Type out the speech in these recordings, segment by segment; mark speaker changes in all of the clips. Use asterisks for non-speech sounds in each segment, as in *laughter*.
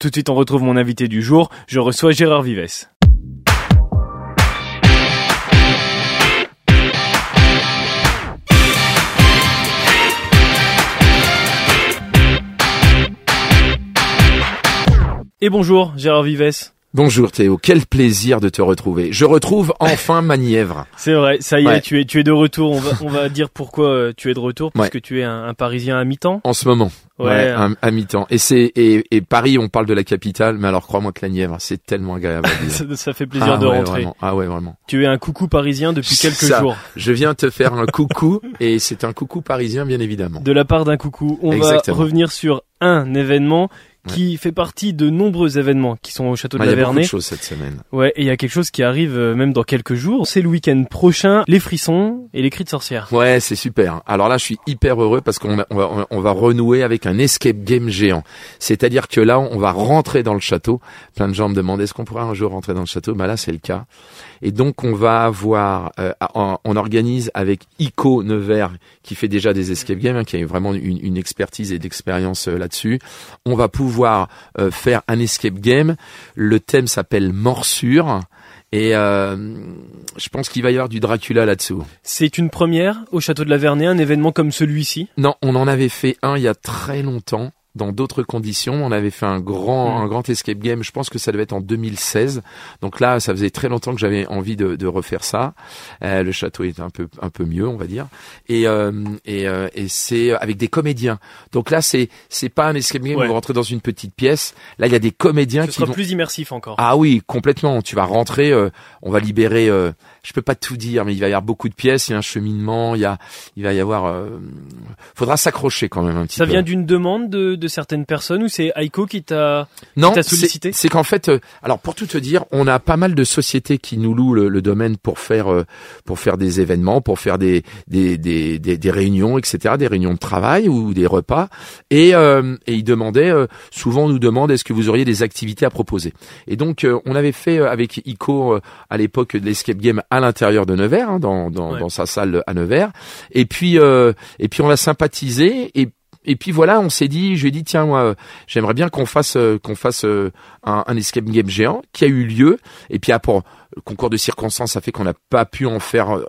Speaker 1: Tout de suite, on retrouve mon invité du jour. Je reçois Gérard Vives. Et bonjour, Gérard Vives.
Speaker 2: Bonjour Théo, quel plaisir de te retrouver. Je retrouve *laughs* enfin Manièvre.
Speaker 1: C'est vrai, ça y est, tu es, tu es de retour. On va, on va dire pourquoi euh, tu es de retour, parce
Speaker 2: Ouais.
Speaker 1: que tu es un, un Parisien à mi-temps.
Speaker 2: En ce moment.
Speaker 1: Ouais.
Speaker 2: à, à mi-temps. Et c'est et, et Paris, on parle de la capitale, mais alors crois-moi que la Nièvre, c'est tellement agréable à. *laughs*
Speaker 1: Ça, ça fait plaisir
Speaker 2: ah
Speaker 1: de rentrer.
Speaker 2: Vraiment. Ah ouais, vraiment.
Speaker 1: Tu es un coucou parisien depuis quelques
Speaker 2: Ça.
Speaker 1: jours.
Speaker 2: Je viens te faire un *laughs* coucou et c'est un coucou parisien bien évidemment.
Speaker 1: De la part d'un coucou, on
Speaker 2: Exactement.
Speaker 1: va revenir sur un événement qui fait partie de nombreux événements qui sont au château de
Speaker 2: Ah, Il y
Speaker 1: la
Speaker 2: a beaucoup de
Speaker 1: Vernée.
Speaker 2: choses cette semaine.
Speaker 1: Ouais, et il y a quelque chose qui arrive euh, même dans quelques jours. C'est le week-end prochain, les frissons et les cris de sorcière.
Speaker 2: Ouais, c'est super. Alors là, je suis hyper heureux parce qu'on va, on va, on va renouer avec un escape game géant. C'est-à-dire que là, on va rentrer dans le château. Plein de gens me demandent est-ce qu'on pourra un jour rentrer dans le château? Bah là, c'est le cas. Et donc, on va avoir, euh, on, on organise avec Ico Nevers qui fait déjà des escape games, hein, qui a vraiment une, une expertise et d'expérience euh, là-dessus. On va pouvoir euh, faire un escape game. Le thème s'appelle Morsure. Et euh, je pense qu'il va y avoir du Dracula là-dessous.
Speaker 1: C'est une première au château de la Vernée, un événement comme celui-ci?
Speaker 2: Non, on en avait fait un il y a très longtemps. Dans d'autres conditions, on avait fait un grand,
Speaker 1: Mm.
Speaker 2: un grand escape game. Je pense que ça devait être en 2016. Donc là, ça faisait très longtemps que j'avais envie de, de refaire ça. Euh, le château est un peu, un peu mieux, on va dire. Et euh, et, euh, et c'est avec des comédiens. Donc là, c'est c'est pas un escape game
Speaker 1: Ouais.
Speaker 2: où vous rentrez dans une petite pièce. Là, il y a des comédiens
Speaker 1: Ce
Speaker 2: qui
Speaker 1: sera
Speaker 2: vont.
Speaker 1: plus immersif encore.
Speaker 2: Ah oui, complètement. Tu vas rentrer, euh, on va libérer. Je peux pas tout dire, mais il va y avoir beaucoup de pièces. Il y a un cheminement. Il y a, il va y avoir. Euh, faudra s'accrocher quand même un petit
Speaker 1: Ça
Speaker 2: peu.
Speaker 1: vient d'une demande de, de certaines personnes ou c'est Aiko qui t'a...
Speaker 2: non,
Speaker 1: t'a
Speaker 2: c'est-
Speaker 1: sollicité?
Speaker 2: c'est qu'en fait, euh, alors pour tout te dire, on a pas mal de sociétés qui nous louent le, le domaine pour faire euh, pour faire des événements, pour faire des des, des des des réunions, etc., des réunions de travail ou des repas. Et euh, et ils demandaient euh, souvent on nous demande est-ce que vous auriez des activités à proposer? Et donc euh, on avait fait avec Ico euh, à l'époque de l'escape game à l'intérieur de Nevers, hein, dans dans,
Speaker 1: Ouais.
Speaker 2: dans sa salle à Nevers. Et puis euh, et puis on a sympathisé et et puis voilà, on s'est dit, je lui ai dit tiens moi j'aimerais bien qu'on fasse euh, qu'on fasse euh, un, un escape game géant qui a eu lieu et puis après le concours de circonstances a fait qu'on n'a pas pu en faire euh,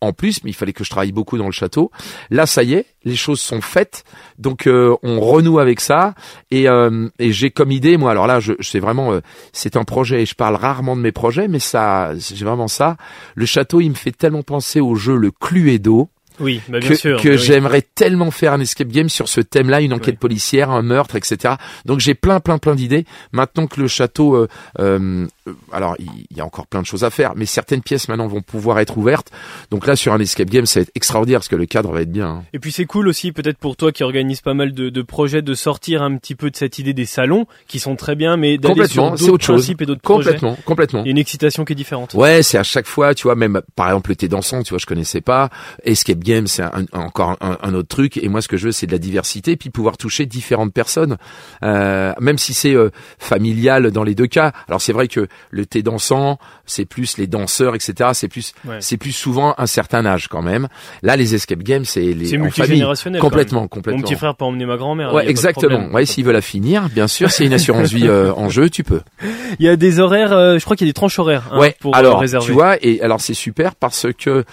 Speaker 2: en, plus mais il fallait que je travaille beaucoup dans le château. Là ça y est les choses sont faites. Donc euh, on renoue avec ça. Et, euh, et j'ai comme idée moi alors là je, sais vraiment c'est un projet et je parle rarement de mes projets mais ça j'ai vraiment ça. Le château il me fait tellement penser au jeu le Cluedo
Speaker 1: Oui, bah bien
Speaker 2: que,
Speaker 1: sûr.
Speaker 2: que
Speaker 1: bah oui.
Speaker 2: j'aimerais tellement faire un escape game sur ce thème-là, une enquête policière, un meurtre, etc. Donc j'ai plein, plein, plein d'idées. Maintenant que le château, euh, euh, alors il y a encore plein de choses à faire, mais certaines pièces maintenant vont pouvoir être ouvertes. Donc là sur un escape game, ça va être extraordinaire parce que le cadre va être bien. hein.
Speaker 1: Et puis c'est cool aussi peut-être pour toi qui organise pas mal de, de projets de sortir un petit peu de cette idée des salons qui sont très bien mais d'aller sur d'autres
Speaker 2: chose.
Speaker 1: principes et d'autres projets.
Speaker 2: Complètement, complètement.
Speaker 1: Il y a une excitation qui est différente.
Speaker 2: Ouais, c'est à chaque fois, tu vois, même par exemple le thé dansant, tu vois, je connaissais pas. Escape game, c'est un- encore un, un autre truc. Et moi, ce que je veux, c'est de la diversité, puis pouvoir toucher différentes personnes, euh, même si c'est euh, familial dans les deux cas. Alors c'est vrai que le thé dansant, c'est plus les danseurs, etc. C'est plus,
Speaker 1: Ouais.
Speaker 2: c'est plus souvent un certain âge quand même. Là, les escape games, c'est les
Speaker 1: multigénérationnel.
Speaker 2: Complètement, complètement.
Speaker 1: Mon petit frère peut emmener ma grand-mère.
Speaker 2: Ouais, exactement. Ouais, s'il veut la finir, bien sûr, c'est une assurance vie euh, en jeu, tu peux. *laughs*
Speaker 1: Il y a des horaires, je crois qu'il y a des tranches horaires hein,
Speaker 2: ouais,
Speaker 1: pour
Speaker 2: alors
Speaker 1: réserver.
Speaker 2: tu vois et alors c'est super parce que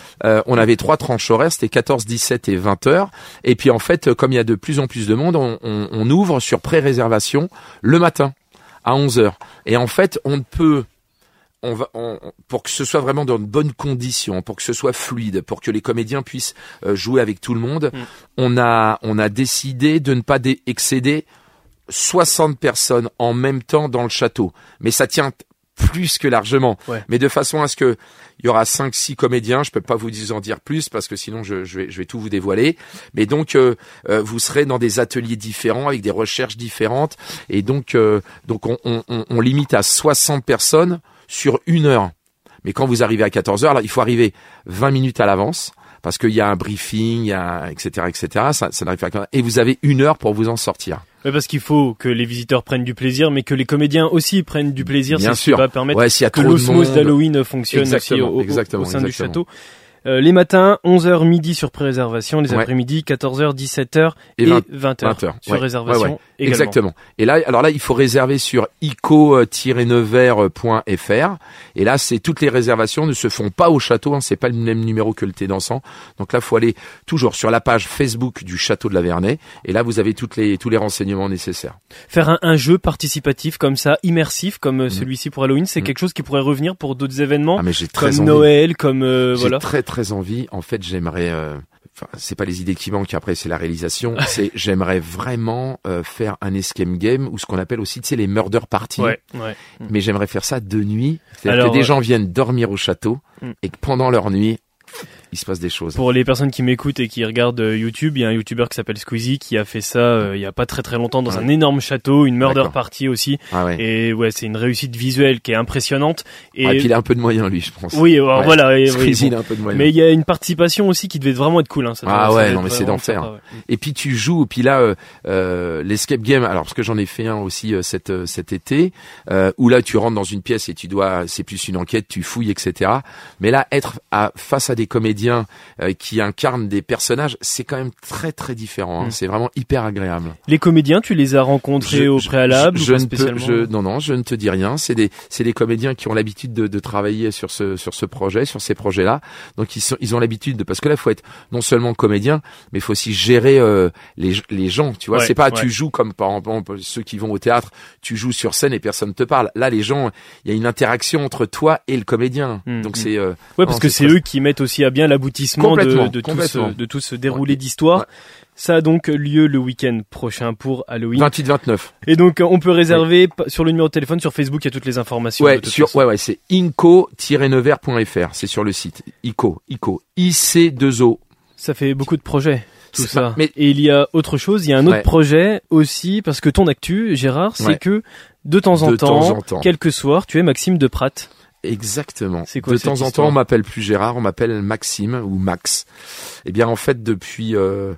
Speaker 2: on avait trois tranches horaires, c'était 14, 17 et 20 heures et puis en fait comme il y a de plus en plus de monde, on, on- on ouvre sur pré-réservation le matin à 11 heures et en fait on ne peut on va, on- pour que ce soit vraiment dans de bonnes conditions, pour que ce soit fluide, pour que les comédiens puissent euh, jouer avec tout le monde,
Speaker 1: Mm.
Speaker 2: on a on a décidé de ne pas excéder 60 personnes en même temps dans le château. Mais ça tient plus que largement.
Speaker 1: Ouais.
Speaker 2: Mais de façon à ce que il y aura cinq, six comédiens. Je peux pas vous en dire plus parce que sinon je, je vais, je vais tout vous dévoiler. Mais donc euh, euh, vous serez dans des ateliers différents avec des recherches différentes et donc euh, donc on, on, on- on limite à 60 personnes sur une heure. Mais quand vous arrivez à 14 heures, là, il faut arriver 20 minutes à l'avance parce qu'il y a un briefing, il y a etc etc. Ça, ça n'arrive pas. Et vous avez une heure pour vous en sortir.
Speaker 1: Ouais, parce qu'il faut que les visiteurs prennent du plaisir, mais que les comédiens aussi prennent du plaisir.
Speaker 2: Bien sûr.
Speaker 1: qui va permettre
Speaker 2: Ouais, s'il y a
Speaker 1: que l'osmose d'Halloween fonctionne aussi au, au-
Speaker 2: exactement,
Speaker 1: au sein du château. Euh, les matins, 11h midi sur pré-réservation, les
Speaker 2: Ouais.
Speaker 1: après-midi, 14h, 17h et,
Speaker 2: Et
Speaker 1: 20h,
Speaker 2: 20h,
Speaker 1: sur
Speaker 2: ouais.
Speaker 1: réservation
Speaker 2: Ouais,
Speaker 1: également.
Speaker 2: Exactement. Et là, alors là, il faut réserver sur ico-nevers.fr. Et là, c'est toutes les réservations ne se font pas au château. Hein, c'est pas le même numéro que le thé dansant. Donc là, faut aller toujours sur la page Facebook du château de la Vernay. Et là, vous avez toutes les tous les renseignements nécessaires.
Speaker 1: Faire un, un jeu participatif comme ça, immersif comme euh, celui-ci pour Halloween, c'est
Speaker 2: Mhm.
Speaker 1: quelque chose qui pourrait revenir pour d'autres événements,
Speaker 2: Ah, mais j'ai très
Speaker 1: comme
Speaker 2: envie.
Speaker 1: Noël, comme euh, voilà.
Speaker 2: très très envie. En fait, j'aimerais. euh, Enfin, c'est pas les idées qui manquent. Après, c'est la réalisation. *laughs* c'est j'aimerais vraiment euh, faire un escape game ou ce qu'on appelle aussi, tu sais, les murder parties.
Speaker 1: Ouais, ouais.
Speaker 2: mais j'aimerais faire ça de nuit. C'est-à-dire que des
Speaker 1: euh,
Speaker 2: gens viennent dormir au château
Speaker 1: Mm.
Speaker 2: et que pendant leur nuit, il se passe des choses.
Speaker 1: Pour les personnes qui m'écoutent et qui regardent euh, YouTube, il y a un YouTuber qui s'appelle Squeezie qui a fait ça euh, il y a pas très très longtemps dans
Speaker 2: Ouais.
Speaker 1: un énorme château, une murder party aussi.
Speaker 2: Ah ouais.
Speaker 1: Et ouais, c'est une réussite visuelle qui est impressionnante. Et,
Speaker 2: Ah, et puis il a un peu de moyens, lui, je pense.
Speaker 1: oui, alors voilà. Et, oui,
Speaker 2: Squeezie,
Speaker 1: bon.
Speaker 2: il a un peu de moyens.
Speaker 1: Mais il y a une participation aussi qui devait vraiment être cool. Hein, ça
Speaker 2: Ah
Speaker 1: ça
Speaker 2: ouais,
Speaker 1: doit
Speaker 2: non, mais c'est d'enfer. Et puis tu joues, puis là, euh, l'escape game. Alors parce que j'en ai fait un aussi cet cet été, où là tu rentres dans une pièce et tu dois, c'est plus une enquête, tu fouilles, etc. Mais là, être à, face à des comédiens euh, qui incarnent des personnages, c'est quand même très très différent. hein.
Speaker 1: Mm.
Speaker 2: C'est vraiment hyper agréable.
Speaker 1: Les comédiens, tu les as rencontrés
Speaker 2: Je-
Speaker 1: au préalable
Speaker 2: je,
Speaker 1: ou
Speaker 2: je
Speaker 1: pas
Speaker 2: ne peux,
Speaker 1: spécialement
Speaker 2: non, non, je ne te dis rien. C'est des, c'est des comédiens qui ont l'habitude de, de travailler sur ce, sur ce projet, sur ces projets-là. Donc ils sont, ils ont l'habitude de, parce que là, il faut être non seulement comédien, mais il faut aussi gérer euh, les, les gens. Tu vois,
Speaker 1: Ouais,
Speaker 2: c'est pas,
Speaker 1: ouais.
Speaker 2: tu joues comme par exemple ceux qui vont au théâtre, tu joues sur scène et personne te parle. Là, les gens, il y a une interaction entre toi et le comédien.
Speaker 1: Mm,
Speaker 2: Donc
Speaker 1: mm.
Speaker 2: c'est, euh,
Speaker 1: Ouais, parce
Speaker 2: Non,
Speaker 1: que
Speaker 2: c'est
Speaker 1: eux qui mettent aussi à bien l'aboutissement de, tout ce, de tout ce déroulé d'histoire.
Speaker 2: Ouais.
Speaker 1: Ça a donc lieu le week-end prochain pour Halloween.
Speaker 2: 28-29.
Speaker 1: Et donc, euh, on peut réserver sur le numéro de téléphone, sur Facebook, il y a toutes les informations.
Speaker 2: Ouais, sur,
Speaker 1: façon.
Speaker 2: ouais, ouais, c'est inco-nevers.fr. C'est sur le site. ICO, ICO, IC2O.
Speaker 1: Ça fait beaucoup de projets, tout ça.
Speaker 2: pas- mais-
Speaker 1: Et il y a autre chose, il y a un autre
Speaker 2: Ouais.
Speaker 1: projet aussi, parce que ton actu, Gérard, c'est
Speaker 2: Ouais.
Speaker 1: que de temps en
Speaker 2: De
Speaker 1: temps,
Speaker 2: temps en temps.
Speaker 1: quelques soirs, tu es Maxime de Pratt.
Speaker 2: Exactement.
Speaker 1: C'est quoi
Speaker 2: de temps en temps, on m'appelle plus Gérard, on m'appelle Maxime ou Max. Eh bien, en fait, depuis, euh,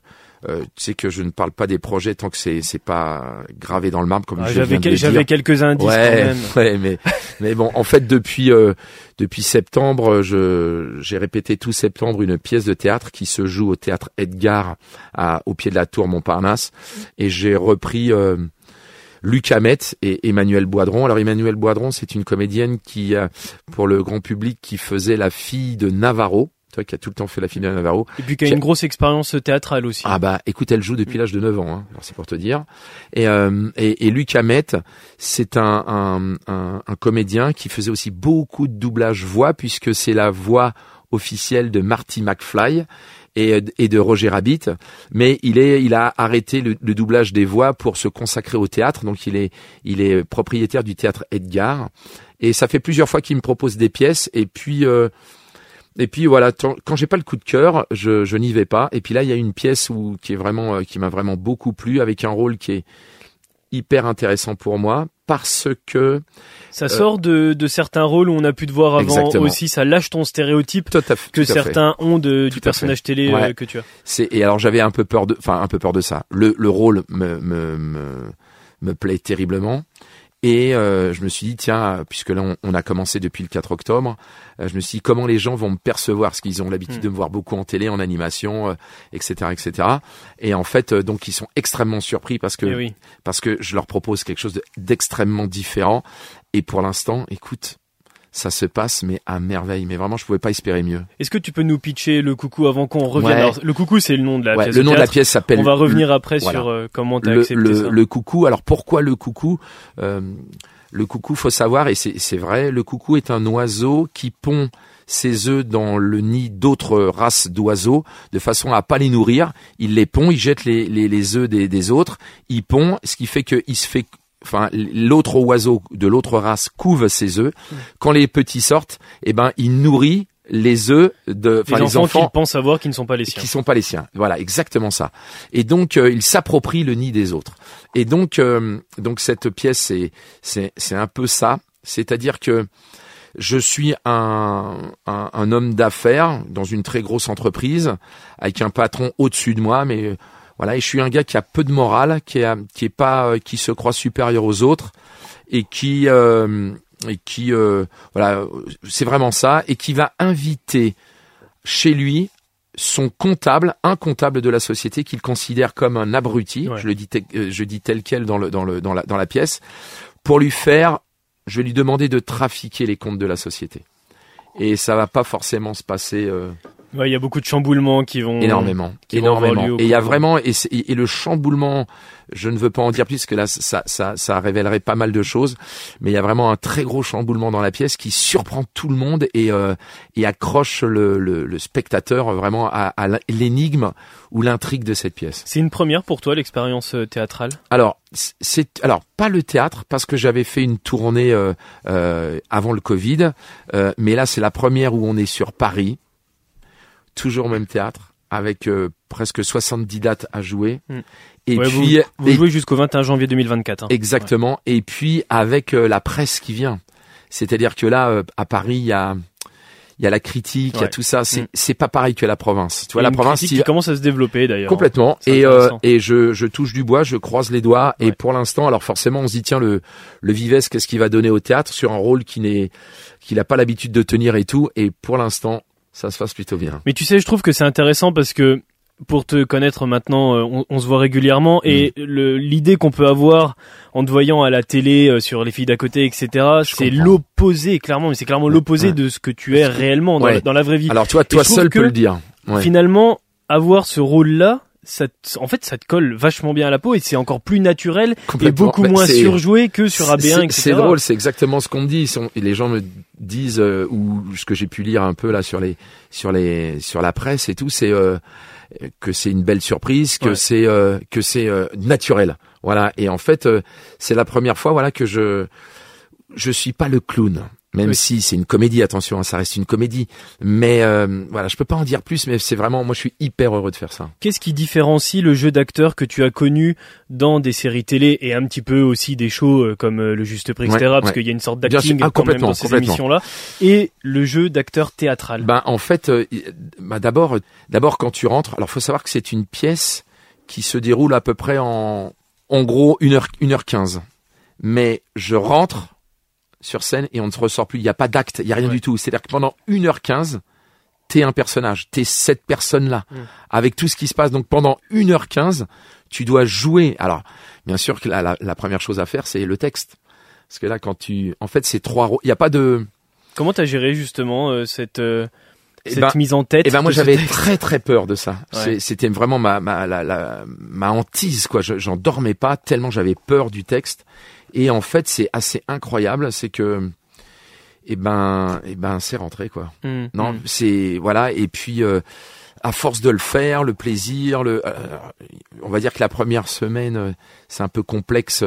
Speaker 2: euh, tu sais que je ne parle pas des projets tant que c'est c'est pas gravé dans le marbre comme
Speaker 1: Ah,
Speaker 2: je
Speaker 1: J'avais quel- j'avais quelques indices quand
Speaker 2: Ouais,
Speaker 1: même. *laughs*
Speaker 2: ouais, mais mais bon, en fait, depuis euh, depuis septembre, je j'ai répété tout septembre une pièce de théâtre qui se joue au théâtre Edgar à, au pied de la tour Montparnasse, et j'ai repris. Luc Hamet et Emmanuel Boidron. Alors Emmanuel Boidron, c'est une comédienne qui, pour le grand public, qui faisait la fille de Navarro, tu vois, qui a tout le temps fait la fille de Navarro.
Speaker 1: Et puis qui a
Speaker 2: Qui a-
Speaker 1: une grosse expérience théâtrale aussi.
Speaker 2: Ah bah, écoute, elle joue depuis l'âge de 9 ans, hein. Alors, c'est pour te dire. Et, euh, et, et Luc Hamet, c'est un, un, un, un comédien qui faisait aussi beaucoup de doublage voix, puisque c'est la voix officielle de Marty McFly et, et de Roger Rabbit, mais il est, il a arrêté le, le doublage des voix pour se consacrer au théâtre. Donc il est, il est propriétaire du théâtre Edgar, et ça fait plusieurs fois qu'il me propose des pièces. Et puis, euh, et puis voilà, quand j'ai pas le coup de cœur, je, je n'y vais pas. Et puis là, il y a une pièce où qui est vraiment, euh, qui m'a vraiment beaucoup plu, avec un rôle qui est hyper intéressant pour moi parce que
Speaker 1: Ça sort de, de certains rôles où on a pu te voir avant
Speaker 2: Exactement.
Speaker 1: aussi, ça lâche ton stéréotype
Speaker 2: tout à fait,
Speaker 1: que
Speaker 2: tout à fait.
Speaker 1: certains ont de, du personnage télé
Speaker 2: Ouais.
Speaker 1: euh, que tu as.
Speaker 2: C'est et alors j'avais un peu peur de, enfin un peu peur de ça. Le, le rôle me me, me me plaît terriblement. Et euh, je me suis dit tiens puisque là on, on a commencé depuis le 4 octobre, euh, je me suis dit comment les gens vont me percevoir? Parce qu'ils ont l'habitude
Speaker 1: Mm.
Speaker 2: de me voir beaucoup en télé, en animation, euh, etc., etc. Et en fait euh, donc ils sont extrêmement surpris parce que
Speaker 1: Eh oui.
Speaker 2: parce que je leur propose quelque chose de- d'extrêmement différent. Et pour l'instant, écoute, ça se passe mais à merveille. Mais vraiment, je pouvais pas espérer mieux.
Speaker 1: Est-ce que tu peux nous pitcher le coucou avant qu'on revienne
Speaker 2: Ouais.
Speaker 1: Alors, Le coucou, c'est le nom de la
Speaker 2: Ouais,
Speaker 1: pièce.
Speaker 2: le nom de la pièce s'appelle.
Speaker 1: On va revenir après
Speaker 2: voilà.
Speaker 1: sur euh, comment t'as accepté
Speaker 2: le,
Speaker 1: ça.
Speaker 2: le coucou. Alors pourquoi le coucou Euh, Le coucou, faut savoir, et c'est c'est vrai, le coucou est un oiseau qui pond ses œufs dans le nid d'autres races d'oiseaux de façon à pas les nourrir. Il les pond, il jette les, les, les œufs des, des autres, il pond, ce qui fait qu'il se fait Enfin, l'autre oiseau de l'autre race couve ses œufs. Quand les petits sortent, eh ben, il nourrit les œufs de,
Speaker 1: les,
Speaker 2: enfin, les
Speaker 1: enfants,
Speaker 2: enfants
Speaker 1: qu'ils pensent avoir qui ne sont pas les siens.
Speaker 2: qui sont pas les siens. Voilà, exactement ça. Et donc euh, il s'approprie le nid des autres. Et donc euh, donc cette pièce c'est c'est c'est un peu ça, c'est-à-dire que je suis un, un, un homme d'affaires dans une très grosse entreprise avec un patron au-dessus de moi, mais euh, voilà, et je suis un gars qui a peu de morale, qui est qui est pas euh, qui se croit supérieur aux autres et qui euh, et qui euh, voilà, c'est vraiment ça et qui va inviter chez lui son comptable, un comptable de la société qu'il considère comme un abruti,
Speaker 1: Ouais.
Speaker 2: je le dis, te- euh, je dis tel quel dans, le, dans, le, dans, la, dans la pièce, pour lui faire, je vais lui demander de trafiquer les comptes de la société. Et ça va pas forcément se passer euh,
Speaker 1: Ouais, il y a beaucoup de chamboulements qui vont
Speaker 2: énormément,
Speaker 1: qui vont avoir
Speaker 2: énormément.
Speaker 1: lieu
Speaker 2: Et il y a vraiment et, c'est- et, et le chamboulement, je ne veux pas en dire plus parce que là ça, ça, ça révélerait pas mal de choses, mais il y a vraiment un très gros chamboulement dans la pièce qui surprend tout le monde et euh, et accroche le, le, le spectateur vraiment à, à l'énigme ou l'intrigue de cette pièce.
Speaker 1: C'est une première pour toi l'expérience euh, théâtrale?
Speaker 2: Alors, c'est alors pas le théâtre parce que j'avais fait une tournée euh, euh, avant le Covid, euh, mais là c'est la première où on est sur Paris, toujours au même théâtre avec euh, presque 70 dates à jouer.
Speaker 1: Mm.
Speaker 2: Et
Speaker 1: Ouais,
Speaker 2: puis
Speaker 1: vous, vous
Speaker 2: et-
Speaker 1: jouez jusqu'au 21 janvier 2024. hein.
Speaker 2: exactement. Et puis avec euh, la presse qui vient, c'est-à-dire que là euh, à Paris il y a il y a la critique, il y a tout ça. C'est
Speaker 1: Mm.
Speaker 2: c'est pas pareil que la province. Tu vois
Speaker 1: a
Speaker 2: la
Speaker 1: une
Speaker 2: province
Speaker 1: qui commence à se développer d'ailleurs.
Speaker 2: Complètement. Et, euh, et je, je touche du bois, je croise les doigts. Et pour l'instant, alors forcément, on se dit tiens le le Vives, qu'est-ce qu'il va donner au théâtre sur un rôle qui n'est qu'il n'a pas l'habitude de tenir et tout. Et pour l'instant, ça se passe plutôt bien.
Speaker 1: Mais tu sais, je trouve que c'est intéressant parce que pour te connaître maintenant, euh, on, on se voit régulièrement et
Speaker 2: Mm.
Speaker 1: l'idée qu'on peut avoir en te voyant à la télé, euh, sur les filles d'à côté, etc., c'est l'opposé, clairement, mais c'est clairement l'opposé
Speaker 2: Ouais.
Speaker 1: de ce que tu es réellement dans,
Speaker 2: Ouais.
Speaker 1: la, dans la vraie vie.
Speaker 2: Alors toi, toi seul peux le dire. Ouais.
Speaker 1: Finalement, avoir ce rôle-là, ça te- en fait, ça te colle vachement bien à la peau et c'est encore plus naturel et beaucoup
Speaker 2: Bah,
Speaker 1: moins surjoué que sur AB1,
Speaker 2: C'est-
Speaker 1: etc.
Speaker 2: C'est drôle, c'est exactement ce qu'on me dit. Les gens me disent euh, ou ce que j'ai pu lire un peu là sur les sur les sur la presse et tout, c'est euh, que c'est une belle surprise, que
Speaker 1: Ouais.
Speaker 2: c'est euh, que c'est euh, naturel. Voilà. Et en fait, euh, c'est la première fois, voilà, que je je suis pas le clown. Même
Speaker 1: Oui.
Speaker 2: si c'est une comédie, attention, hein, ça reste une comédie. Mais euh, voilà, je peux pas en dire plus, mais c'est vraiment, moi, je suis hyper heureux de faire ça.
Speaker 1: Qu'est-ce qui différencie le jeu d'acteur que tu as connu dans des séries télé et un petit peu aussi des shows euh, comme euh, Le Juste Prix, etc.
Speaker 2: Ouais,
Speaker 1: parce
Speaker 2: ouais.
Speaker 1: qu'il y a une sorte d'acting.
Speaker 2: Ah,
Speaker 1: quand même
Speaker 2: complètement,
Speaker 1: dans ces émissions-là et le jeu d'acteur théâtral.
Speaker 2: Ben en fait, euh, bah, d'abord, d'abord quand tu rentres, alors faut savoir que c'est une pièce qui se déroule à peu près en, en gros une heure, une heure quinze. Mais je rentre sur scène et on ne se ressort plus. Il n'y a pas d'acte, il y a rien
Speaker 1: Ouais.
Speaker 2: du tout. C'est-à-dire que pendant une heure quinze, t'es un personnage, t'es cette personne-là,
Speaker 1: Mm.
Speaker 2: avec tout ce qui se passe. Donc pendant une heure quinze, tu dois jouer. Alors, bien sûr que la, la, la première chose à faire, c'est le texte. Parce que là, quand tu, en fait, c'est trois. rôles. Il n'y a pas de.
Speaker 1: Comment t'as géré justement euh, cette euh,
Speaker 2: Eh
Speaker 1: cette
Speaker 2: ben,
Speaker 1: mise en tête
Speaker 2: Eh ben moi j'avais très très peur de ça.
Speaker 1: Ouais.
Speaker 2: C'était vraiment ma ma la, la- ma hantise quoi. Je- J'en dormais pas tellement j'avais peur du texte. Et en fait c'est assez incroyable, c'est que eh ben eh ben c'est rentré quoi.
Speaker 1: Hmm,
Speaker 2: Non
Speaker 1: hmm.
Speaker 2: c'est voilà et puis euh, à force de le faire, le plaisir, le euh, on va dire que la première semaine euh, c'est un peu complexe.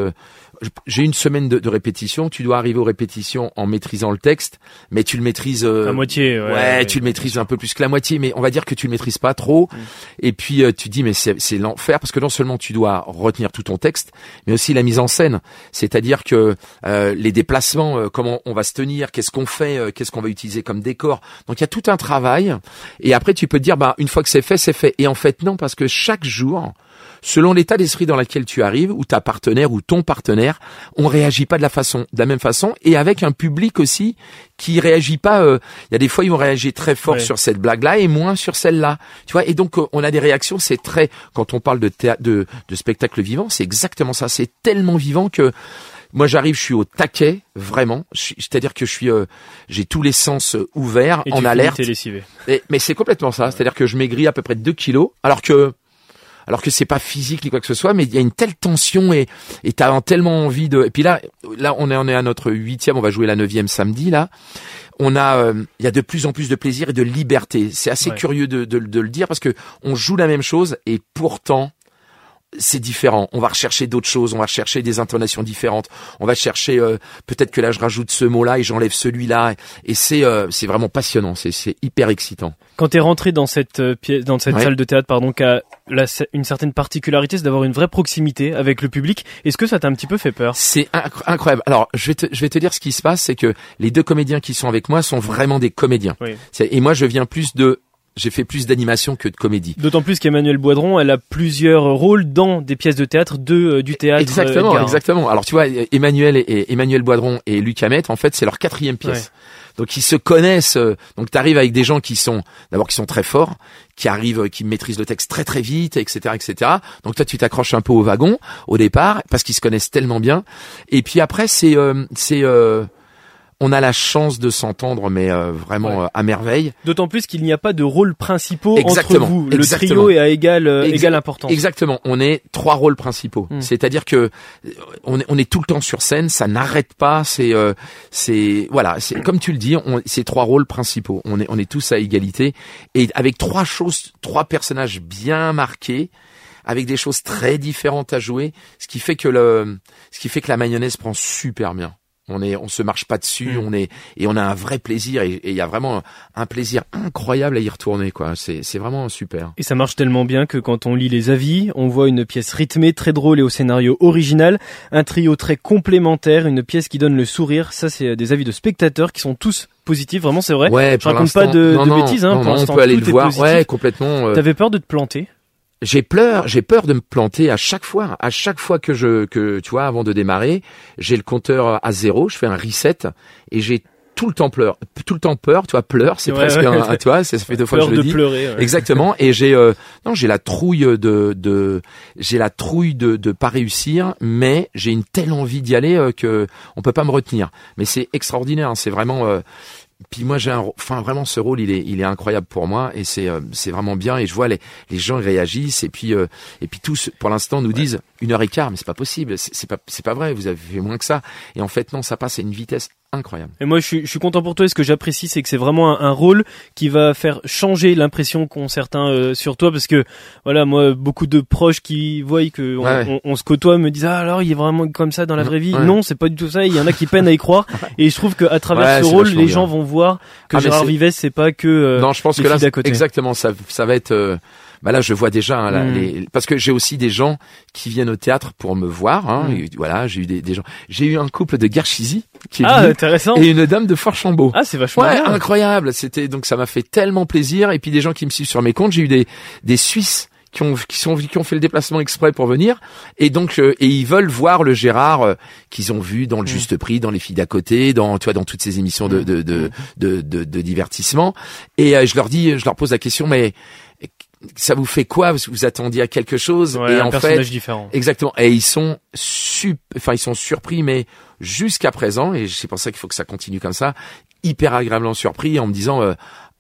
Speaker 2: J'ai une semaine de, de répétition. Tu dois arriver aux répétitions en maîtrisant le texte, mais tu le maîtrises euh,
Speaker 1: à moitié. Ouais,
Speaker 2: Ouais, tu le maîtrises un peu plus que la moitié, mais on va dire que tu le maîtrises pas trop.
Speaker 1: Mm.
Speaker 2: Et puis euh, tu dis mais c'est c'est l'enfer parce que non seulement tu dois retenir tout ton texte, mais aussi la mise en scène. C'est-à-dire que euh, les déplacements, euh, comment on va se tenir, qu'est-ce qu'on fait, euh, qu'est-ce qu'on va utiliser comme décor. Donc il y a tout un travail. Et après tu peux te dire bah une fois que c'est fait, c'est fait. Et en fait non parce que chaque jour selon l'état d'esprit dans lequel tu arrives, ou ta partenaire ou ton partenaire, on réagit pas de la façon, de la même façon, et avec un public aussi qui réagit pas. euh, Il y a des fois ils vont réagir très fort
Speaker 1: Ouais.
Speaker 2: sur cette blague-là et moins sur celle-là. Tu vois, et donc euh, on a des réactions. C'est très quand on parle de de, de spectacle vivant, c'est exactement ça. C'est tellement vivant que moi j'arrive, je suis au taquet vraiment. C'est-à-dire que je suis, euh, j'ai tous les sens euh, ouverts,
Speaker 1: Et
Speaker 2: en alerte. Et- mais c'est complètement ça. C'est-à-dire que je maigris à peu près 2 kilos, alors que alors que c'est pas physique ni quoi que ce soit, mais il y a une telle tension et et t'as tellement envie de. Et puis là, là on est on est à notre huitième, on va jouer la neuvième samedi là. On a, euh, il y a de plus en plus de plaisir et de liberté. C'est assez
Speaker 1: Ouais.
Speaker 2: curieux de, de, de le dire parce que on joue la même chose et pourtant c'est différent. On va rechercher d'autres choses, on va rechercher des intonations différentes. On va chercher euh, peut-être que là je rajoute ce mot-là et j'enlève celui-là. Et c'est euh, c'est vraiment passionnant. C'est c'est hyper excitant.
Speaker 1: Quand t'es rentré dans cette euh, pièce, dans cette
Speaker 2: Ouais.
Speaker 1: salle de théâtre, pardon, qui a la- une certaine particularité, c'est d'avoir une vraie proximité avec le public. Est-ce que ça t'a un petit peu fait peur?
Speaker 2: C'est incro- incroyable. Alors, je vais, te, je vais te dire ce qui se passe, c'est que les deux comédiens qui sont avec moi sont vraiment des comédiens.
Speaker 1: Oui.
Speaker 2: Et moi, je viens plus de J'ai fait plus d'animation que de comédie.
Speaker 1: D'autant plus qu'Emmanuel Boidron, elle a plusieurs rôles dans des pièces de théâtre de euh, du théâtre.
Speaker 2: Exactement,
Speaker 1: Edgar.
Speaker 2: exactement. Alors tu vois, Emmanuel et, et Emmanuel Boidron et Luc Hamet, en fait, c'est leur quatrième pièce. Donc ils se connaissent. euh, Donc tu arrives avec des gens qui sont d'abord qui sont très forts, qui arrivent, qui maîtrisent le texte très très vite, etc., etc. Donc toi tu t'accroches un peu au wagon au départ parce qu'ils se connaissent tellement bien. Et puis après c'est euh, c'est euh, on a la chance de s'entendre, mais euh, vraiment
Speaker 1: Ouais.
Speaker 2: euh, à merveille.
Speaker 1: D'autant plus qu'il n'y a pas de rôles principaux
Speaker 2: Exactement,
Speaker 1: entre vous. Le
Speaker 2: exactement.
Speaker 1: trio est à égal euh,
Speaker 2: Exa-
Speaker 1: égale importance.
Speaker 2: Exactement. On est trois rôles principaux.
Speaker 1: Hmm.
Speaker 2: C'est-à-dire que euh, on est, on est tout le temps sur scène, ça n'arrête pas. C'est, euh, c'est, voilà, c'est comme tu le dis, c'est trois rôles principaux. On est, on est tous à égalité et avec trois choses, trois personnages bien marqués, avec des choses très différentes à jouer, ce qui fait que le, ce qui fait que la mayonnaise prend super bien. On est, on se marche pas dessus,
Speaker 1: Hmm.
Speaker 2: on est et on a un vrai plaisir et il y a vraiment un plaisir incroyable à y retourner quoi. C'est, c'est vraiment super.
Speaker 1: Et ça marche tellement bien que quand on lit les avis, on voit une pièce rythmée, très drôle et au scénario original, un trio très complémentaire, une pièce qui donne le sourire. Ça, c'est des avis de spectateurs qui sont tous positifs. Vraiment, c'est vrai.
Speaker 2: Ouais,
Speaker 1: Je raconte pas de-
Speaker 2: non,
Speaker 1: de
Speaker 2: non,
Speaker 1: bêtises, hein,
Speaker 2: non,
Speaker 1: pour
Speaker 2: non, on peut aller le voir.
Speaker 1: positif.
Speaker 2: Ouais, complètement. euh,
Speaker 1: T'avais peur de te planter?
Speaker 2: J'ai peur, j'ai peur de me planter à chaque fois. À chaque fois que je, que tu vois, avant de démarrer, j'ai le compteur à zéro, je fais un reset et j'ai tout le temps peur, tout le temps peur. Tu vois, pleure, c'est
Speaker 1: Ouais,
Speaker 2: presque
Speaker 1: ouais.
Speaker 2: un, tu vois, ça fait deux fois
Speaker 1: Peur
Speaker 2: que je
Speaker 1: de
Speaker 2: le dis.
Speaker 1: pleurer. ouais.
Speaker 2: Exactement. Et j'ai euh, non, j'ai la trouille de de j'ai la trouille de de pas réussir, mais j'ai une telle envie d'y aller euh, que on peut pas me retenir. Mais c'est extraordinaire. hein, C'est vraiment. euh, puis moi j'ai un, enfin vraiment ce rôle il est il est incroyable pour moi et c'est euh, c'est vraiment bien et je vois les les gens réagissent et puis euh, et puis tous pour l'instant nous disent une heure et quart mais c'est pas possible c'est c'est pas c'est pas vrai vous avez fait moins que ça. Et en fait non ça passe à une vitesse incroyable.
Speaker 1: Et moi, je suis, je suis content pour toi. Et ce que j'apprécie, c'est que c'est vraiment un, un rôle qui va faire changer l'impression qu'ont certains euh, sur toi, parce que voilà, moi, beaucoup de proches qui voient que on,
Speaker 2: Ouais.
Speaker 1: on- on se côtoie me disent ah alors il est vraiment comme ça dans la vraie vie?
Speaker 2: Ouais.
Speaker 1: Non, c'est pas du tout ça. Il y en a qui peinent à y croire. *laughs* Et je trouve qu'à travers ce rôle, les
Speaker 2: bien.
Speaker 1: gens vont voir que
Speaker 2: Ah,
Speaker 1: Gérard
Speaker 2: c'est-
Speaker 1: Vives, c'est pas que euh,
Speaker 2: non je pense que là
Speaker 1: côté.
Speaker 2: exactement ça ça va être euh, bah là, je vois déjà hein, là,
Speaker 1: Mm.
Speaker 2: les, parce que j'ai aussi des gens qui viennent au théâtre pour me voir. Hein,
Speaker 1: Mm.
Speaker 2: et voilà, j'ai eu des, des gens. J'ai eu un couple de Garchizy qui est
Speaker 1: ah
Speaker 2: venu
Speaker 1: intéressant.
Speaker 2: et une dame de Forchambault.
Speaker 1: Ah c'est vachement
Speaker 2: Ouais, incroyable. C'était donc ça m'a fait tellement plaisir. Et puis des gens qui me suivent sur mes comptes, j'ai eu des des Suisses qui ont qui sont qui ont fait le déplacement exprès pour venir. Et donc euh, et ils veulent voir le Gérard euh, qu'ils ont vu dans le
Speaker 1: Mm.
Speaker 2: Juste Prix, dans les filles d'à côté, dans tu vois dans toutes ces émissions de de de de, de, de divertissement. Et euh, je leur dis, je leur pose la question, mais ça vous fait quoi? Vous vous attendiez à quelque chose
Speaker 1: Ouais,
Speaker 2: Et
Speaker 1: un
Speaker 2: en fait,
Speaker 1: personnage différent.
Speaker 2: Exactement. Et ils sont sup... enfin ils sont surpris, mais jusqu'à présent, et c'est pour ça qu'il faut que ça continue comme ça, hyper agréablement surpris en me disant euh,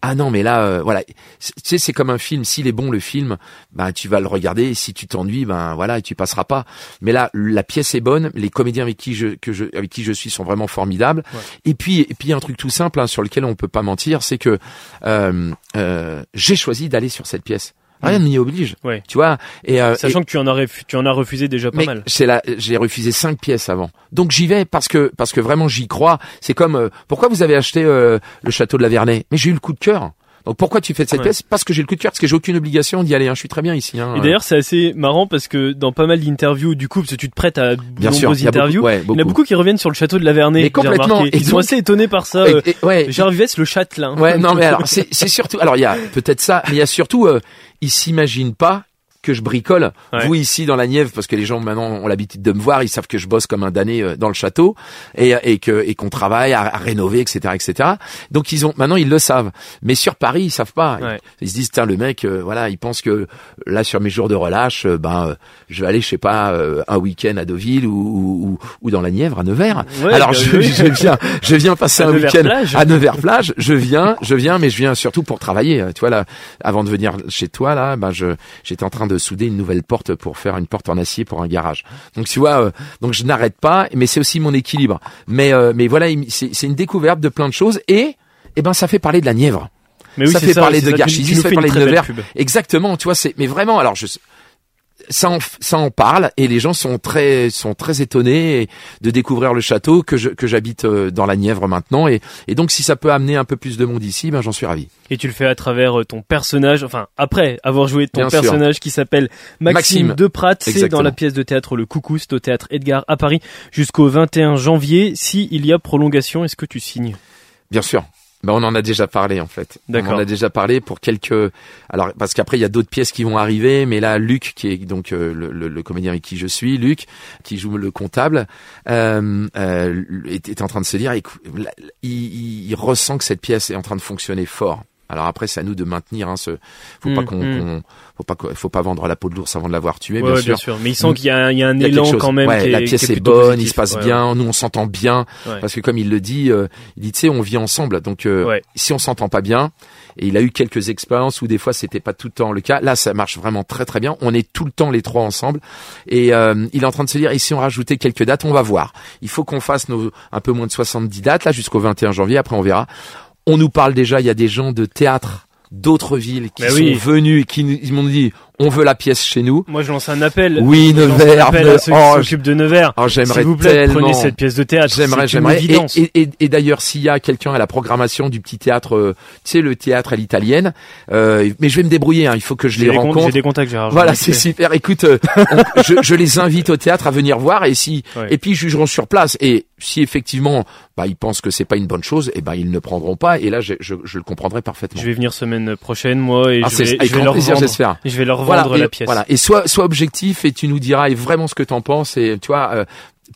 Speaker 2: ah non mais là euh, voilà. C'est- tu sais c'est comme un film. S'il est bon le film ben tu vas le regarder. Et si tu t'ennuies ben voilà tu passeras pas. Mais là la pièce est bonne. Les comédiens avec qui je que je avec qui je suis sont vraiment formidables.
Speaker 1: Ouais.
Speaker 2: et puis et puis un truc tout simple hein, sur lequel on peut pas mentir c'est que euh, euh, j'ai choisi d'aller sur cette pièce rien ne m'y oblige
Speaker 1: Ouais.
Speaker 2: tu vois et euh,
Speaker 1: Sachant que tu en as tu en as refusé déjà pas
Speaker 2: mais
Speaker 1: mal.
Speaker 2: c'est la, j'ai refusé cinq pièces avant. Donc j'y vais parce que parce que vraiment j'y crois. C'est comme euh, pourquoi vous avez acheté euh, le château de la Vernay Mais j'ai eu le coup de cœur. Donc pourquoi tu fais cette
Speaker 1: Ouais.
Speaker 2: pièce? Parce que j'ai le coup de cœur, parce que j'ai aucune obligation d'y aller. hein. Je suis très bien ici. Hein.
Speaker 1: Et d'ailleurs, c'est assez marrant parce que dans pas mal d'interviews du coup, parce que tu te prêtes à
Speaker 2: bien sûr,
Speaker 1: nombreuses
Speaker 2: beaucoup,
Speaker 1: interviews, il y en a beaucoup qui reviennent sur le château de la Vernay.
Speaker 2: Complètement. Et
Speaker 1: Ils sont assez étonnés par ça. euh,
Speaker 2: Et- et- ouais,
Speaker 1: le châtelain.
Speaker 2: Ouais, non, mais *laughs* alors c'est c'est surtout. Alors il y a peut-être ça, mais il y a surtout. Euh, ils s'imaginent pas que je bricole.
Speaker 1: Ouais.
Speaker 2: Vous ici dans la Nièvre, parce que les gens maintenant ont l'habitude de me voir, ils savent que je bosse comme un damné euh, dans le château et et que et qu'on travaille à, à rénover, etc., etc. Donc ils ont maintenant ils le savent. Mais sur Paris, ils savent pas.
Speaker 1: Ouais.
Speaker 2: Ils, se disent tiens le mec, euh, voilà, il pense que là sur mes jours de relâche, euh, ben euh, je vais aller, je sais pas, euh, un week-end à Deauville ou, ou, ou, dans la Nièvre à Nevers.
Speaker 1: Ouais,
Speaker 2: Alors
Speaker 1: bah
Speaker 2: je, je viens, je viens passer un week-end à Nevers-Plage. Je viens, je viens, mais je viens surtout pour travailler. Tu vois là, avant de venir chez toi là, ben je j'étais en train de souder une nouvelle porte pour faire une porte en acier pour un garage. Donc tu vois, euh, donc je n'arrête pas, mais c'est aussi mon équilibre. Mais euh, mais voilà, il- c'est une découverte de plein de choses et eh ben ça fait parler de la Nièvre.
Speaker 1: Mais oui,
Speaker 2: ça fait parler de
Speaker 1: nous
Speaker 2: ça fait parler de Nevers. Exactement, tu vois, c'est mais vraiment alors je ça en, ça en parle et les gens sont très sont très étonnés de découvrir le château que je que j'habite euh, dans la Nièvre maintenant et et donc si ça peut amener un peu plus de monde ici, ben j'en suis ravi.
Speaker 1: Et tu le fais à travers euh, ton personnage, enfin après avoir joué ton
Speaker 2: Bien sûr.
Speaker 1: personnage qui s'appelle Maxime,
Speaker 2: Maxime.
Speaker 1: Deprat, c'est dans la pièce de théâtre Le Coucou, c'est au théâtre Edgar à Paris jusqu'au 21 janvier. Si il y a prolongation, est-ce que tu signes?
Speaker 2: Bien sûr. Ben, on en a déjà parlé en fait. On en a déjà parlé pour quelques. Alors parce qu'après il y a d'autres pièces qui vont arriver, mais là Luc qui est donc euh, le, le- le comédien avec qui je suis, Luc qui joue le comptable, euh, euh, est, est en train de se dire, écoute, là, il, il- il ressent que cette pièce est en train de fonctionner fort. Alors après c'est à nous de maintenir. Hein, ce, faut pas
Speaker 1: Mm,
Speaker 2: qu'on,
Speaker 1: mm.
Speaker 2: qu'on- faut pas, faut pas vendre la peau de l'ours avant de l'avoir tué,
Speaker 1: Ouais,
Speaker 2: bien
Speaker 1: ouais,
Speaker 2: sûr.
Speaker 1: Mais il sent qu'il y a, un- y a un
Speaker 2: Il y a quelque
Speaker 1: élan quand même.
Speaker 2: Ouais,
Speaker 1: qui est,
Speaker 2: la
Speaker 1: qui
Speaker 2: pièce est, bonne,
Speaker 1: positif.
Speaker 2: il se passe
Speaker 1: Ouais,
Speaker 2: bien, nous on s'entend bien,
Speaker 1: Ouais.
Speaker 2: parce que comme il le dit, euh, il dit tu sais on vit ensemble, donc euh,
Speaker 1: Ouais.
Speaker 2: si on s'entend pas bien, et il a eu quelques expériences où des fois c'était pas tout le temps le cas, là ça marche vraiment très très bien, on est tout le temps les trois ensemble, et euh, il est en train de se dire et si on rajoutait quelques dates, on va voir, il faut qu'on fasse nos un peu moins de 70 dates là jusqu'au 21 janvier, après on verra. On nous parle déjà, il y a des gens de théâtre d'autres villes qui
Speaker 1: Mais
Speaker 2: sont
Speaker 1: oui.
Speaker 2: venus et qui nous- ils m'ont dit on veut la pièce chez nous.
Speaker 1: Moi, je lance un appel.
Speaker 2: Oui,
Speaker 1: Je lance un
Speaker 2: Nevers,
Speaker 1: appel à ceux
Speaker 2: oh,
Speaker 1: qui s'occupent de Nevers.
Speaker 2: Oh, j'aimerais
Speaker 1: S'il vous plaît,
Speaker 2: tellement.
Speaker 1: prenez cette pièce de théâtre.
Speaker 2: J'aimerais, j'aimerais. Et, et, et, et d'ailleurs, s'il y a quelqu'un à la programmation du petit théâtre, euh, tu sais, le théâtre à l'italienne, euh, mais je vais me débrouiller. Hein, il faut que je
Speaker 1: J'ai
Speaker 2: les
Speaker 1: des, comptes-
Speaker 2: rencontre.
Speaker 1: j'ai des contacts, Gérard.
Speaker 2: Voilà, c'est super. Écoute, euh, on- je, je les invite au théâtre à venir voir et si
Speaker 1: Ouais.
Speaker 2: et puis ils jugeront sur place. Et si effectivement, bah ils pensent que c'est pas une bonne chose, et ben ils ne prendront pas. Et là, je, je, je le comprendrai parfaitement.
Speaker 1: Je vais venir semaine prochaine, moi, et
Speaker 2: Ah,
Speaker 1: je vais,
Speaker 2: avec
Speaker 1: je vais
Speaker 2: grand
Speaker 1: leur
Speaker 2: plaisir,
Speaker 1: vendre.
Speaker 2: j'espère.
Speaker 1: Je vais leur
Speaker 2: Voilà, et,
Speaker 1: la pièce.
Speaker 2: voilà. Et sois, sois objectif et tu nous diras vraiment ce que t'en penses et tu vois, euh,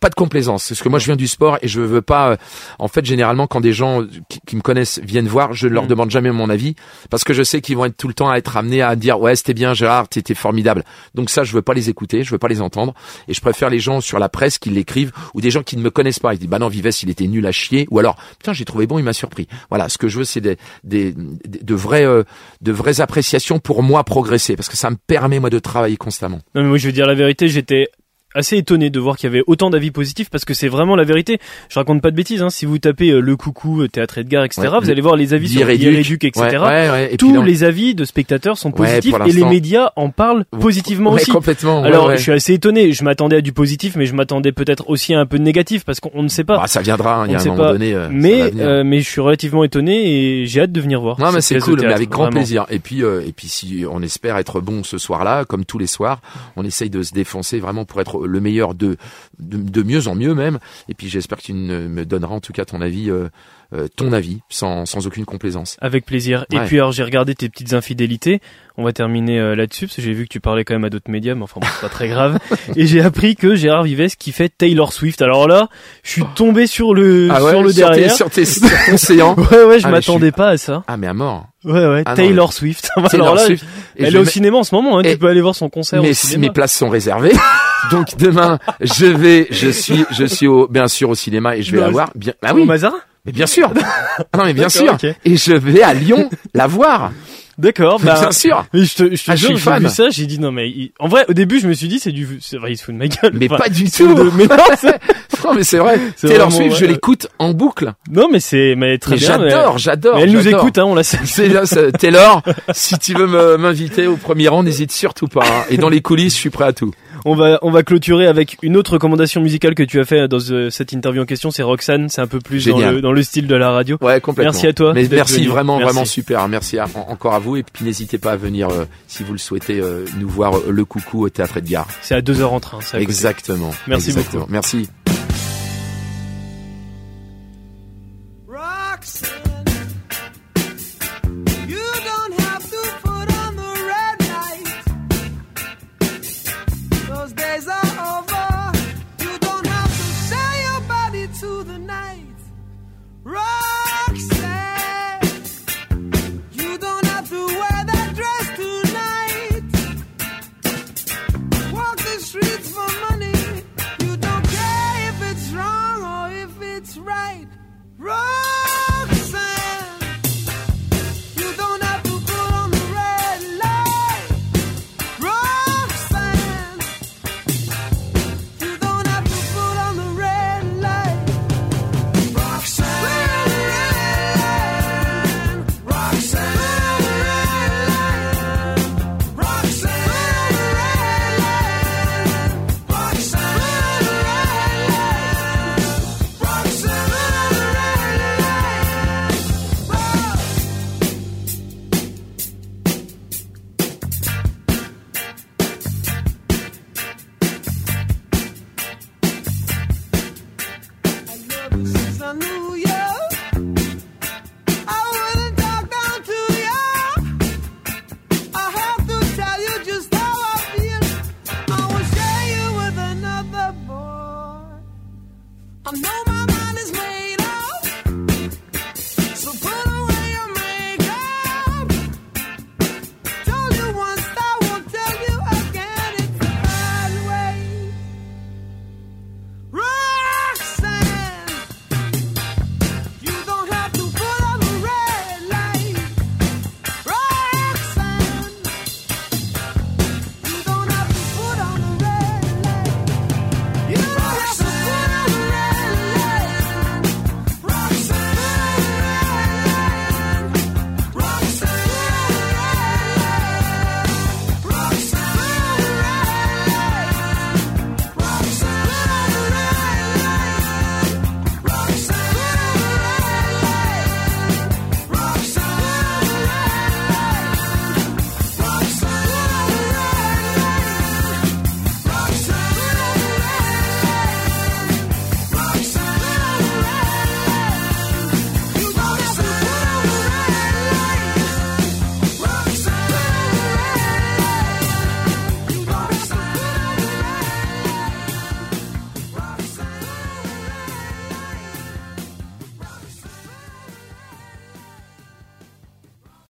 Speaker 2: pas de complaisance. Parce que moi, je viens du sport et je veux pas. euh, en fait, généralement, quand des gens qui, qui me connaissent viennent voir, je ne leur
Speaker 1: Mm.
Speaker 2: demande jamais mon avis parce que je sais qu'ils vont être tout le temps à être amenés à dire ouais, c'était bien, Gérard, t'étais formidable. Donc ça, je veux pas les écouter, je veux pas les entendre et je préfère les gens sur la presse qui l'écrivent ou des gens qui ne me connaissent pas. Ils disent bah non, Vives, il était nul à chier ou alors putain, j'ai trouvé bon, il m'a surpris. Voilà, ce que je veux, c'est des, des, des- de vraies euh, de vraies appréciations pour moi progresser parce que ça me permet moi de travailler constamment.
Speaker 1: Non, mais moi, je vais dire la vérité, j'étais assez étonné de voir qu'il y avait autant d'avis positifs parce que c'est vraiment la vérité. Je raconte pas de bêtises, hein. Si vous tapez euh, le coucou, euh, théâtre Edgar, etc.,
Speaker 2: Ouais,
Speaker 1: vous
Speaker 2: le-
Speaker 1: allez voir les avis sur
Speaker 2: Diréduc,
Speaker 1: etc.
Speaker 2: Ouais, ouais, ouais. Et puis
Speaker 1: Tous
Speaker 2: là, on-
Speaker 1: les avis de spectateurs sont positifs et les médias en parlent positivement aussi.
Speaker 2: complètement.
Speaker 1: Alors, je suis assez étonné. Je m'attendais à du positif, mais je m'attendais peut-être aussi à un peu de négatif parce qu'on on ne sait pas.
Speaker 2: Bah, ça viendra. hein, Il y a un moment
Speaker 1: pas.
Speaker 2: donné. euh,
Speaker 1: mais euh, mais je suis relativement étonné et j'ai hâte de venir voir.
Speaker 2: Non mais c'est cool, mais avec grand
Speaker 1: vraiment.
Speaker 2: plaisir. Et puis euh, et puis si on espère être bon ce soir-là, comme tous les soirs, on essaye de se défoncer vraiment pour être le meilleur de de, de mieux en mieux même. Et puis j'espère que tu ne- me donneras en tout cas ton avis, euh, euh, ton avis, sans sans aucune complaisance.
Speaker 1: Avec plaisir. Et puis alors j'ai regardé tes petites infidélités. On va terminer euh, là-dessus parce que j'ai vu que tu parlais quand même à d'autres médias, mais enfin bon, c'est pas très grave. *laughs* Et j'ai appris que Gérard Vives qui fait Taylor Swift. Alors là, je suis tombé sur le sur le
Speaker 2: Ah sur tes,
Speaker 1: derrière.
Speaker 2: sur tes sur ton séant. *laughs*
Speaker 1: Ouais ouais, je
Speaker 2: Ah,
Speaker 1: m'attendais pas à ça.
Speaker 2: Ah mais à mort.
Speaker 1: Ouais ouais,
Speaker 2: Ah non,
Speaker 1: Taylor Swift. *laughs*
Speaker 2: Taylor
Speaker 1: alors là,
Speaker 2: Swift.
Speaker 1: Elle est au cinéma en ce moment. Hein, tu peux aller voir son concert
Speaker 2: mais
Speaker 1: au cinéma.
Speaker 2: mes places sont réservées. Donc demain, je vais, je suis, je suis au, bien sûr au cinéma et je vais la voir. Bien, ah
Speaker 1: Au
Speaker 2: oui,
Speaker 1: Mazarin
Speaker 2: mais bien sûr. *laughs* Non mais bien sûr. Et je vais à Lyon la voir.
Speaker 1: D'accord. Bah,
Speaker 2: bien sûr.
Speaker 1: mais je te, je te
Speaker 2: Ah,
Speaker 1: jure, j'ai vu ça, j'ai dit non mais il- en vrai au début je me suis dit c'est du c'est vrai il se fout de ma gueule.
Speaker 2: Mais
Speaker 1: Enfin,
Speaker 2: pas du tout.
Speaker 1: de- mais non, *laughs* c'est-
Speaker 2: Non mais c'est vrai. Taylor Swift, je l'écoute en boucle.
Speaker 1: non mais c'est mais très
Speaker 2: Mais
Speaker 1: bien. mais-
Speaker 2: j'adore, j'adore.
Speaker 1: mais elle nous écoute hein, on la sait.
Speaker 2: Taylor, *laughs* si tu veux m'inviter au premier rang, n'hésite surtout pas. hein. Et dans les coulisses, je suis prêt à tout.
Speaker 1: On va on va clôturer avec une autre recommandation musicale que tu as fait dans euh, cette interview en question, c'est Roxane, c'est un peu plus dans le, dans le style de la radio.
Speaker 2: Ouais, complètement.
Speaker 1: Merci à toi
Speaker 2: Mais merci
Speaker 1: venu.
Speaker 2: vraiment,
Speaker 1: Merci.
Speaker 2: vraiment super. Merci à- en- encore à vous. Et puis n'hésitez pas à venir euh, si vous le souhaitez euh, nous voir le coucou au théâtre Edgar.
Speaker 1: C'est à deux heures en train. côté.
Speaker 2: Exactement.
Speaker 1: Merci
Speaker 2: Exactement. Merci.
Speaker 3: I knew